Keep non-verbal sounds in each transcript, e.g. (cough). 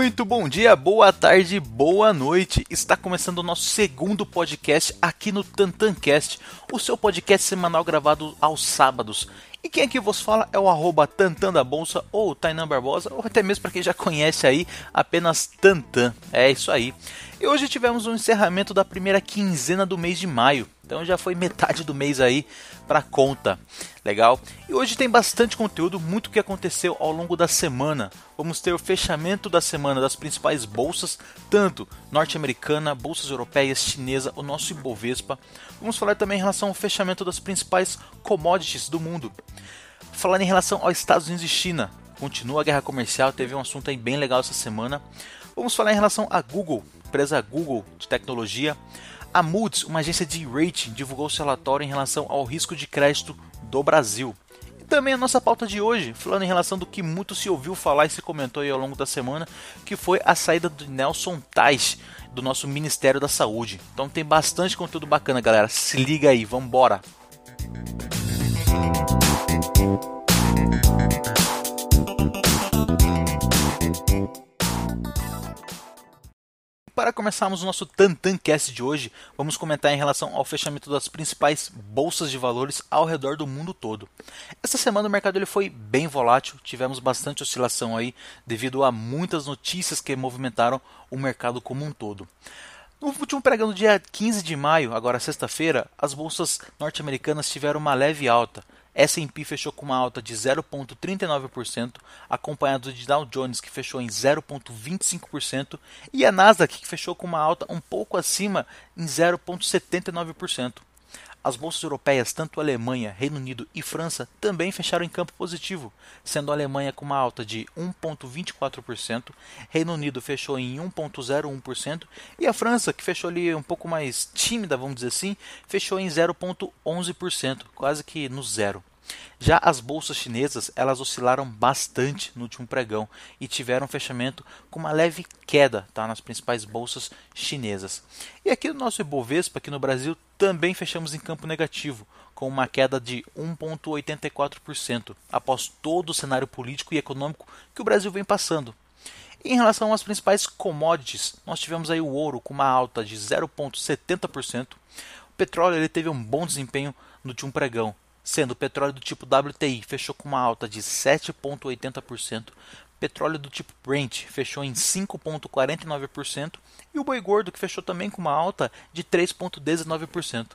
Muito bom dia, boa tarde, boa noite. Está começando o nosso segundo podcast aqui no TantanCast, o seu podcast semanal gravado aos sábados. E quem aqui vos fala é o arroba Tantan da Bolsa ou Tainan Barbosa, ou até mesmo para quem já conhece aí, apenas Tantan. É isso aí. E hoje tivemos o um encerramento da primeira quinzena do mês de maio. Então já foi metade do mês aí para conta. Legal? E hoje tem bastante conteúdo, muito que aconteceu ao longo da semana. Vamos ter o fechamento da semana das principais bolsas, tanto norte-americana, bolsas europeias, chinesa, o nosso Ibovespa. Vamos falar também em relação ao fechamento das principais commodities do mundo. Falar em relação aos Estados Unidos e China. Continua a guerra comercial, teve um assunto aí bem legal essa semana. Vamos falar em relação a Google, empresa Google de tecnologia. A Moody's, uma agência de rating, divulgou seu relatório em relação ao risco de crédito do Brasil. E também a nossa pauta de hoje, falando em relação do que muito se ouviu falar e se comentou ao longo da semana, que foi a saída de Nelson Tais do nosso Ministério da Saúde. Então tem bastante conteúdo bacana, galera. Se liga aí, vambora! Para começarmos o nosso Tantancast de hoje, vamos comentar em relação ao fechamento das principais bolsas de valores ao redor do mundo todo. Essa semana o mercado ele foi bem volátil, tivemos bastante oscilação aí devido a muitas notícias que movimentaram o mercado como um todo. No último pregão do dia 15 de maio, agora sexta-feira, as bolsas norte-americanas tiveram uma leve alta, S&P fechou com uma alta de 0,39%, acompanhado de Dow Jones que fechou em 0,25% e a Nasdaq que fechou com uma alta um pouco acima em 0,79%. As bolsas europeias, tanto Alemanha, Reino Unido e França, também fecharam em campo positivo, sendo a Alemanha com uma alta de 1,24%, Reino Unido fechou em 1,01% e a França, que fechou ali um pouco mais tímida, vamos dizer assim, fechou em 0,11%, quase que no zero. Já as bolsas chinesas, elas oscilaram bastante no último pregão e tiveram um fechamento com uma leve queda tá, nas principais bolsas chinesas. E aqui no nosso Ibovespa, aqui no Brasil, também fechamos em campo negativo, com uma queda de 1,84%, após todo o cenário político e econômico que o Brasil vem passando. Em relação às principais commodities, nós tivemos aí o ouro com uma alta de 0,70%. O petróleo ele teve um bom desempenho no último pregão, sendo o petróleo do tipo WTI fechou com uma alta de 7,80%, petróleo do tipo Brent fechou em 5,49% e o boi gordo que fechou também com uma alta de 3,19%.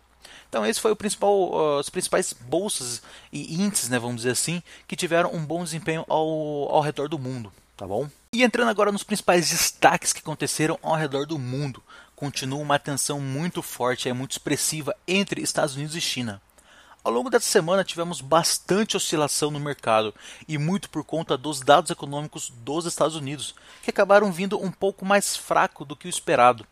Então esse foi o principal, as principais bolsas e índices, né, vamos dizer assim, que tiveram um bom desempenho ao, ao redor do mundo, tá bom? E entrando agora nos principais destaques que aconteceram ao redor do mundo, continua uma tensão muito forte, é muito expressiva entre Estados Unidos e China. Ao longo dessa semana tivemos bastante oscilação no mercado e muito por conta dos dados econômicos dos Estados Unidos, que acabaram vindo um pouco mais fraco do que o esperado.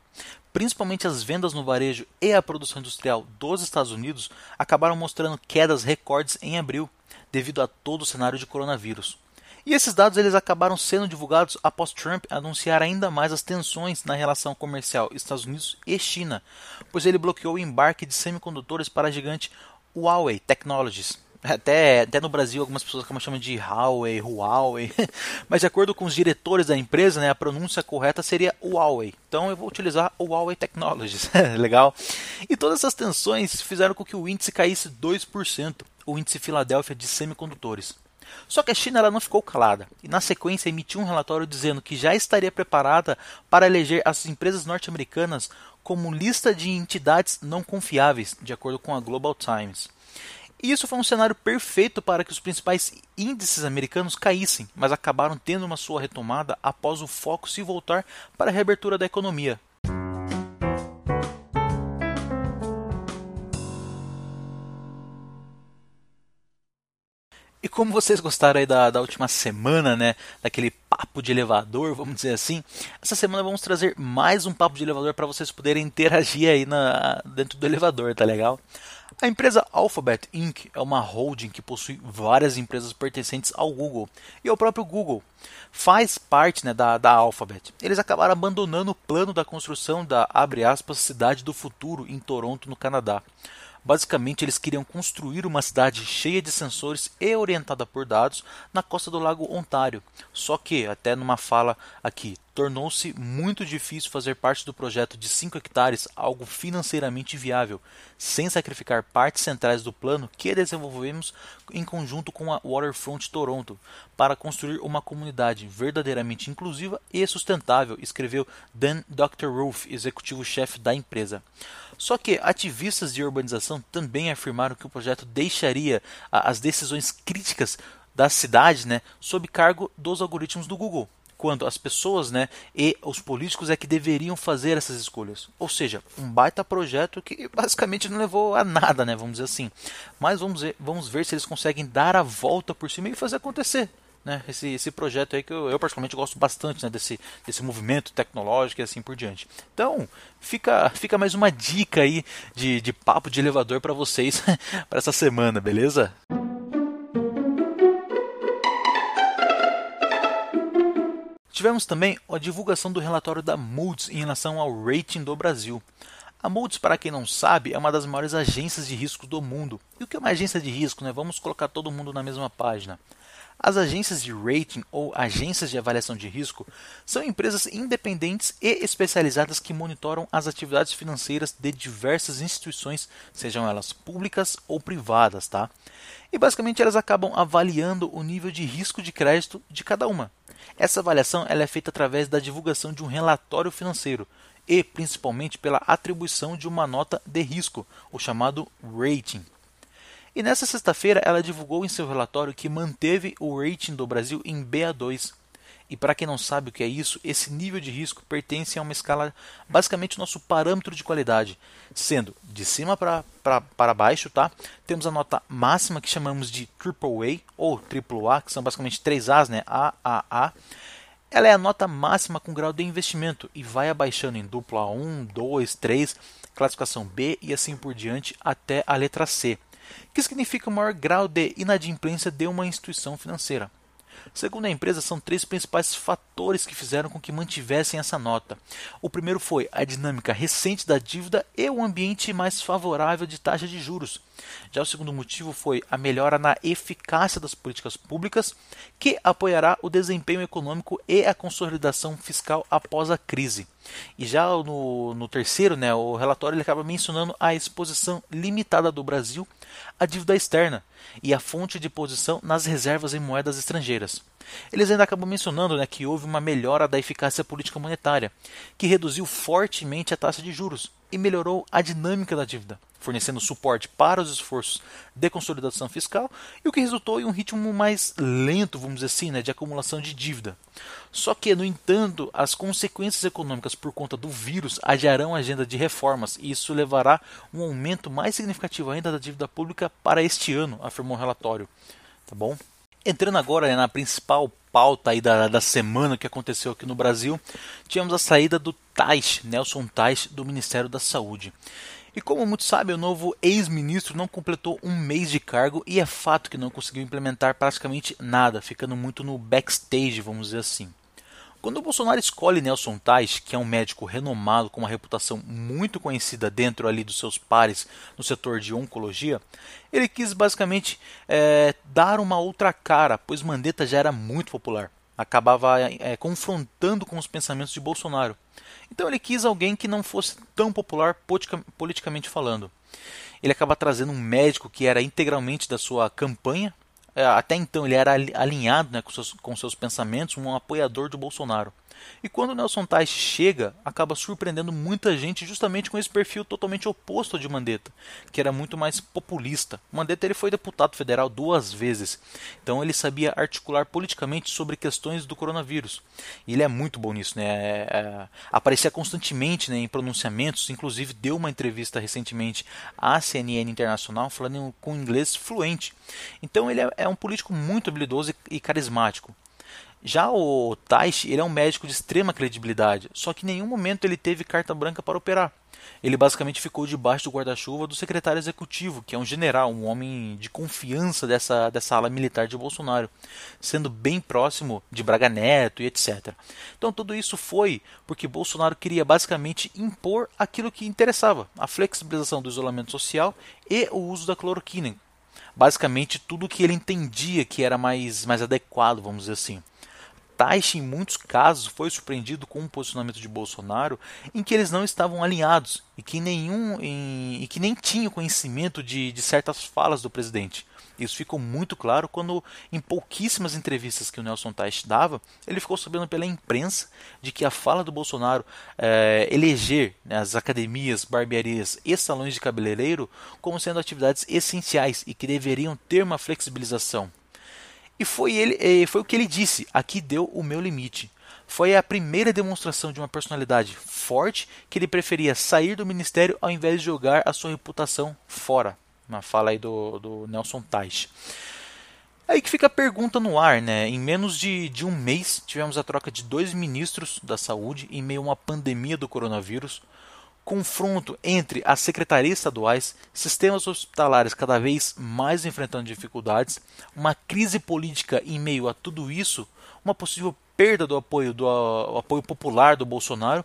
Principalmente as vendas no varejo e a produção industrial dos Estados Unidos acabaram mostrando quedas recordes em abril, devido a todo o cenário de coronavírus. E esses dados eles acabaram sendo divulgados após Trump anunciar ainda mais as tensões na relação comercial Estados Unidos e China, pois ele bloqueou o embarque de semicondutores para a gigante Huawei Technologies. Até, até no Brasil algumas pessoas acabam chamando de Huawei, Huawei, (laughs) mas de acordo com os diretores da empresa, né, a pronúncia correta seria Huawei. Então eu vou utilizar Huawei Technologies, (laughs) legal? E todas essas tensões fizeram com que o índice caísse 2%, o índice Filadélfia de semicondutores. Só que a China ela não ficou calada e, na sequência, emitiu um relatório dizendo que já estaria preparada para eleger as empresas norte-americanas como lista de entidades não confiáveis, de acordo com a Global Times. Isso foi um cenário perfeito para que os principais índices americanos caíssem, mas acabaram tendo uma sua retomada após o foco se voltar para a reabertura da economia, como vocês gostaram aí da, da última semana, né? Daquele papo de elevador, vamos dizer assim, essa semana vamos trazer mais um papo de elevador para vocês poderem interagir aí na, dentro do elevador, tá legal? A empresa Alphabet Inc. é uma holding que possui várias empresas pertencentes ao Google e ao próprio Google. Faz parte né, da, da Alphabet. Eles acabaram abandonando o plano da construção da, aspas, cidade do futuro em Toronto, no Canadá. Basicamente, eles queriam construir uma cidade cheia de sensores e orientada por dados na costa do Lago Ontário. Só que, até numa fala aqui, tornou-se muito difícil fazer parte do projeto de 5 hectares algo financeiramente viável, sem sacrificar partes centrais do plano que desenvolvemos em conjunto com a Waterfront Toronto, para construir uma comunidade verdadeiramente inclusiva e sustentável, escreveu Dan Dr. Rolf, executivo-chefe da empresa. Só que ativistas de urbanização também afirmaram que o projeto deixaria as decisões críticas da cidade né, sob cargo dos algoritmos do Google, quando as pessoas né, e os políticos é que deveriam fazer essas escolhas. Ou seja, um baita projeto que basicamente não levou a nada, né, vamos dizer assim. Mas vamos ver, vamos ver se eles conseguem dar a volta por cima e fazer acontecer né, esse, esse projeto aí que eu, eu particularmente gosto bastante né, desse, desse movimento tecnológico e assim por diante. Então, fica, fica mais uma dica aí de, de papo de elevador para vocês (laughs) para essa semana, beleza? Tivemos também a divulgação do relatório da Moody's em relação ao rating do Brasil. A Moody's, para quem não sabe, é uma das maiores agências de risco do mundo. E o que é uma agência de risco? Né? Vamos colocar todo mundo na mesma página. As agências de rating ou agências de avaliação de risco são empresas independentes e especializadas que monitoram as atividades financeiras de diversas instituições, sejam elas públicas ou privadas, tá? E basicamente elas acabam avaliando o nível de risco de crédito de cada uma. Essa avaliação ela é feita através da divulgação de um relatório financeiro e principalmente pela atribuição de uma nota de risco, o chamado rating. E nessa sexta-feira ela divulgou em seu relatório que manteve o rating do Brasil em BA2. E para quem não sabe o que é isso, esse nível de risco pertence a uma escala, basicamente nosso parâmetro de qualidade, sendo de cima para baixo, tá? Temos a nota máxima que chamamos de AAA ou AAA, que são basicamente três As, né? AAA. Ela é a nota máxima com grau de investimento e vai abaixando em dupla 1, 2, 3, classificação B e assim por diante até a letra C que significa o maior grau de inadimplência de uma instituição financeira. Segundo a empresa, são três principais fatores que fizeram com que mantivessem essa nota. O primeiro foi a dinâmica recente da dívida e o ambiente mais favorável de taxa de juros. Já o segundo motivo foi a melhora na eficácia das políticas públicas, que apoiará o desempenho econômico e a consolidação fiscal após a crise. E já no, no terceiro, né, o relatório ele acaba mencionando a exposição limitada do Brasil à dívida externa e a fonte de posição nas reservas em moedas estrangeiras. Eles ainda acabam mencionando né, que houve uma melhora da eficácia política monetária, que reduziu fortemente a taxa de juros e melhorou a dinâmica da dívida, fornecendo suporte para os esforços de consolidação fiscal e o que resultou em um ritmo mais lento, vamos dizer assim, né, de acumulação de dívida. Só que, no entanto, as consequências econômicas por conta do vírus adiarão a agenda de reformas e isso levará um aumento mais significativo ainda da dívida pública para este ano, afirmou o relatório. Tá bom? Entrando agora né, na principal pauta aí da, da semana que aconteceu aqui no Brasil, tivemos a saída do Tais, Nelson Tais, do Ministério da Saúde. E como muitos sabem, o novo ex-ministro não completou um mês de cargo e é fato que não conseguiu implementar praticamente nada, ficando muito no backstage, vamos dizer assim. Quando o Bolsonaro escolhe Nelson Tais, que é um médico renomado com uma reputação muito conhecida dentro ali dos seus pares no setor de oncologia, ele quis basicamente é, dar uma outra cara, pois Mandetta já era muito popular, acabava é, confrontando com os pensamentos de Bolsonaro. Então ele quis alguém que não fosse tão popular politicamente falando. Ele acaba trazendo um médico que era integralmente da sua campanha, até então ele era alinhado né, com, seus, com seus pensamentos, um apoiador do Bolsonaro. E quando Nelson Tais chega, acaba surpreendendo muita gente justamente com esse perfil totalmente oposto de Mandetta, que era muito mais populista. Mandetta ele foi deputado federal duas vezes, então ele sabia articular politicamente sobre questões do coronavírus. E ele é muito bom nisso, né? É, é, aparecia constantemente né, em pronunciamentos, inclusive deu uma entrevista recentemente à CNN Internacional falando com inglês fluente. Então ele é, é um político muito habilidoso e, e carismático. Já o Taishi, ele é um médico de extrema credibilidade, só que em nenhum momento ele teve carta branca para operar. Ele basicamente ficou debaixo do guarda-chuva do secretário executivo, que é um general, um homem de confiança dessa, dessa ala militar de Bolsonaro, sendo bem próximo de Braga Neto e etc. Então tudo isso foi porque Bolsonaro queria basicamente impor aquilo que interessava, a flexibilização do isolamento social e o uso da cloroquina. Basicamente tudo que ele entendia que era mais, mais adequado, vamos dizer assim. Taishi, em muitos casos, foi surpreendido com um posicionamento de Bolsonaro em que eles não estavam alinhados e que, nenhum, em, e que nem tinham conhecimento de, de certas falas do presidente. Isso ficou muito claro quando, em pouquíssimas entrevistas que o Nelson Teich dava, ele ficou sabendo pela imprensa de que a fala do Bolsonaro é, eleger né, as academias, barbearias e salões de cabeleireiro como sendo atividades essenciais e que deveriam ter uma flexibilização. E foi, ele, foi o que ele disse: aqui deu o meu limite. Foi a primeira demonstração de uma personalidade forte que ele preferia sair do ministério ao invés de jogar a sua reputação fora. Uma fala aí do, do Nelson Teich. Aí que fica a pergunta no ar, né? Em menos de, de um mês, tivemos a troca de dois ministros da saúde em meio a uma pandemia do coronavírus confronto entre as secretarias estaduais, sistemas hospitalares cada vez mais enfrentando dificuldades, uma crise política em meio a tudo isso, uma possível perda do apoio do apoio popular do Bolsonaro.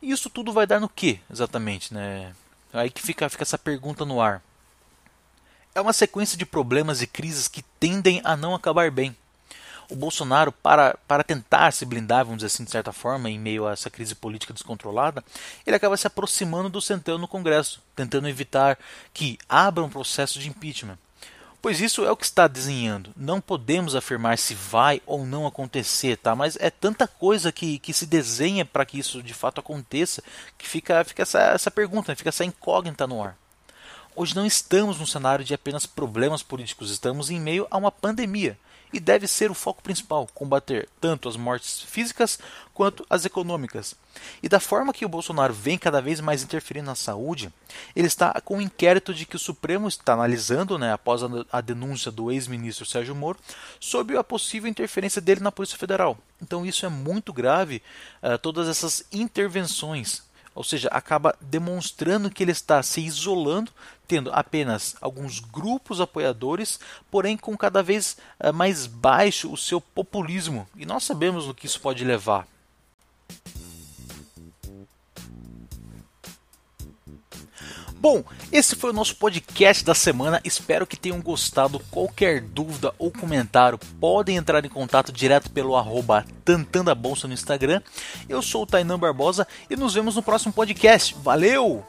E isso tudo vai dar no que exatamente, né? Aí que fica, fica essa pergunta no ar. É uma sequência de problemas e crises que tendem a não acabar bem o Bolsonaro, para, para tentar se blindar, vamos dizer assim, de certa forma, em meio a essa crise política descontrolada, ele acaba se aproximando do Centrão no Congresso, tentando evitar que abra um processo de impeachment. Pois isso é o que está desenhando. Não podemos afirmar se vai ou não acontecer, tá? Mas é tanta coisa que, que se desenha para que isso de fato aconteça que fica, fica essa, essa pergunta, fica essa incógnita no ar. Hoje não estamos num cenário de apenas problemas políticos, estamos em meio a uma pandemia e deve ser o foco principal, combater tanto as mortes físicas quanto as econômicas. E da forma que o Bolsonaro vem cada vez mais interferindo na saúde, ele está com um inquérito de que o Supremo está analisando, né, após a denúncia do ex-ministro Sérgio Moro, sobre a possível interferência dele na Polícia Federal. Então isso é muito grave, uh, todas essas intervenções ou seja, acaba demonstrando que ele está se isolando, tendo apenas alguns grupos apoiadores, porém com cada vez eh, mais baixo o seu populismo. E nós sabemos o que isso pode levar. Bom, esse foi o nosso podcast da semana. Espero que tenham gostado. Qualquer dúvida ou comentário, podem entrar em contato direto pelo arroba no Instagram. Eu sou o Tainan Barbosa e nos vemos no próximo podcast. Valeu!